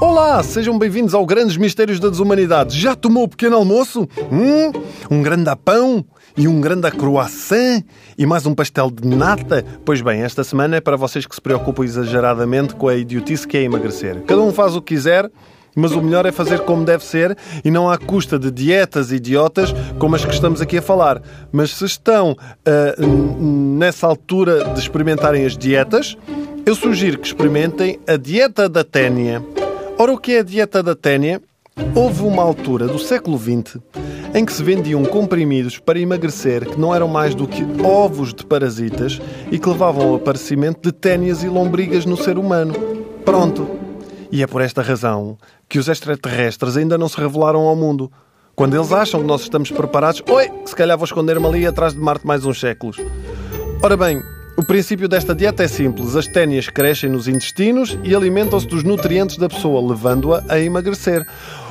Olá, sejam bem-vindos ao Grandes Mistérios da Desumanidade. Já tomou o pequeno almoço? Hum, um grande pão e um grande croissant e mais um pastel de nata? Pois bem, esta semana é para vocês que se preocupam exageradamente com a idiotice que é emagrecer. Cada um faz o que quiser, mas o melhor é fazer como deve ser e não à custa de dietas idiotas como as que estamos aqui a falar. Mas se estão uh, nessa altura de experimentarem as dietas, eu sugiro que experimentem a dieta da ténia. Ora, o que é a dieta da ténia? Houve uma altura do século XX em que se vendiam comprimidos para emagrecer que não eram mais do que ovos de parasitas e que levavam ao aparecimento de ténias e lombrigas no ser humano. Pronto. E é por esta razão que os extraterrestres ainda não se revelaram ao mundo. Quando eles acham que nós estamos preparados, oi, se calhar vou esconder-me ali atrás de Marte mais uns séculos. Ora bem, o princípio desta dieta é simples. As ténias crescem nos intestinos e alimentam-se dos nutrientes da pessoa, levando-a a emagrecer.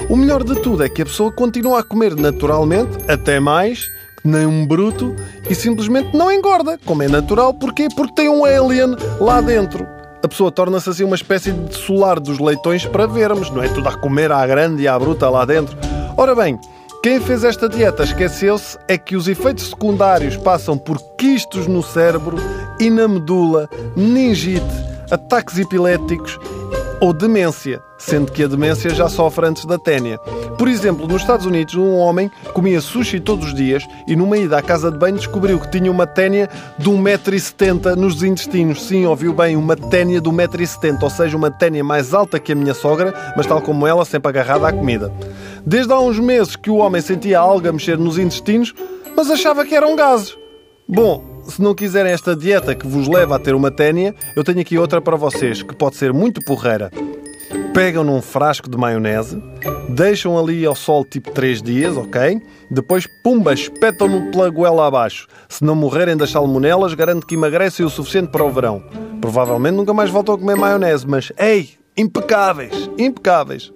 O melhor de tudo é que a pessoa continua a comer naturalmente, até mais, nem um bruto, e simplesmente não engorda, como é natural. Porquê? Porque tem um alien lá dentro. A pessoa torna-se assim uma espécie de solar dos leitões para vermos, não é tudo a comer à grande e à bruta lá dentro. Ora bem, quem fez esta dieta esqueceu-se é que os efeitos secundários passam por quistos no cérebro e na medula, meningite, ataques epiléticos ou demência, sendo que a demência já sofre antes da ténia. Por exemplo, nos Estados Unidos, um homem comia sushi todos os dias e numa ida à casa de banho descobriu que tinha uma ténia de 1,70m nos intestinos. Sim, ouviu bem, uma ténia de 1,70m, ou seja, uma ténia mais alta que a minha sogra, mas tal como ela, sempre agarrada à comida. Desde há uns meses que o homem sentia a mexer nos intestinos, mas achava que eram gases. Bom, se não quiserem esta dieta que vos leva a ter uma ténia, eu tenho aqui outra para vocês, que pode ser muito porreira. Pegam num frasco de maionese, deixam ali ao sol tipo 3 dias, ok? Depois, pumba, espetam-no pela goela abaixo. Se não morrerem das salmonelas, garanto que emagrecem o suficiente para o verão. Provavelmente nunca mais voltam a comer maionese, mas ei, impecáveis, impecáveis.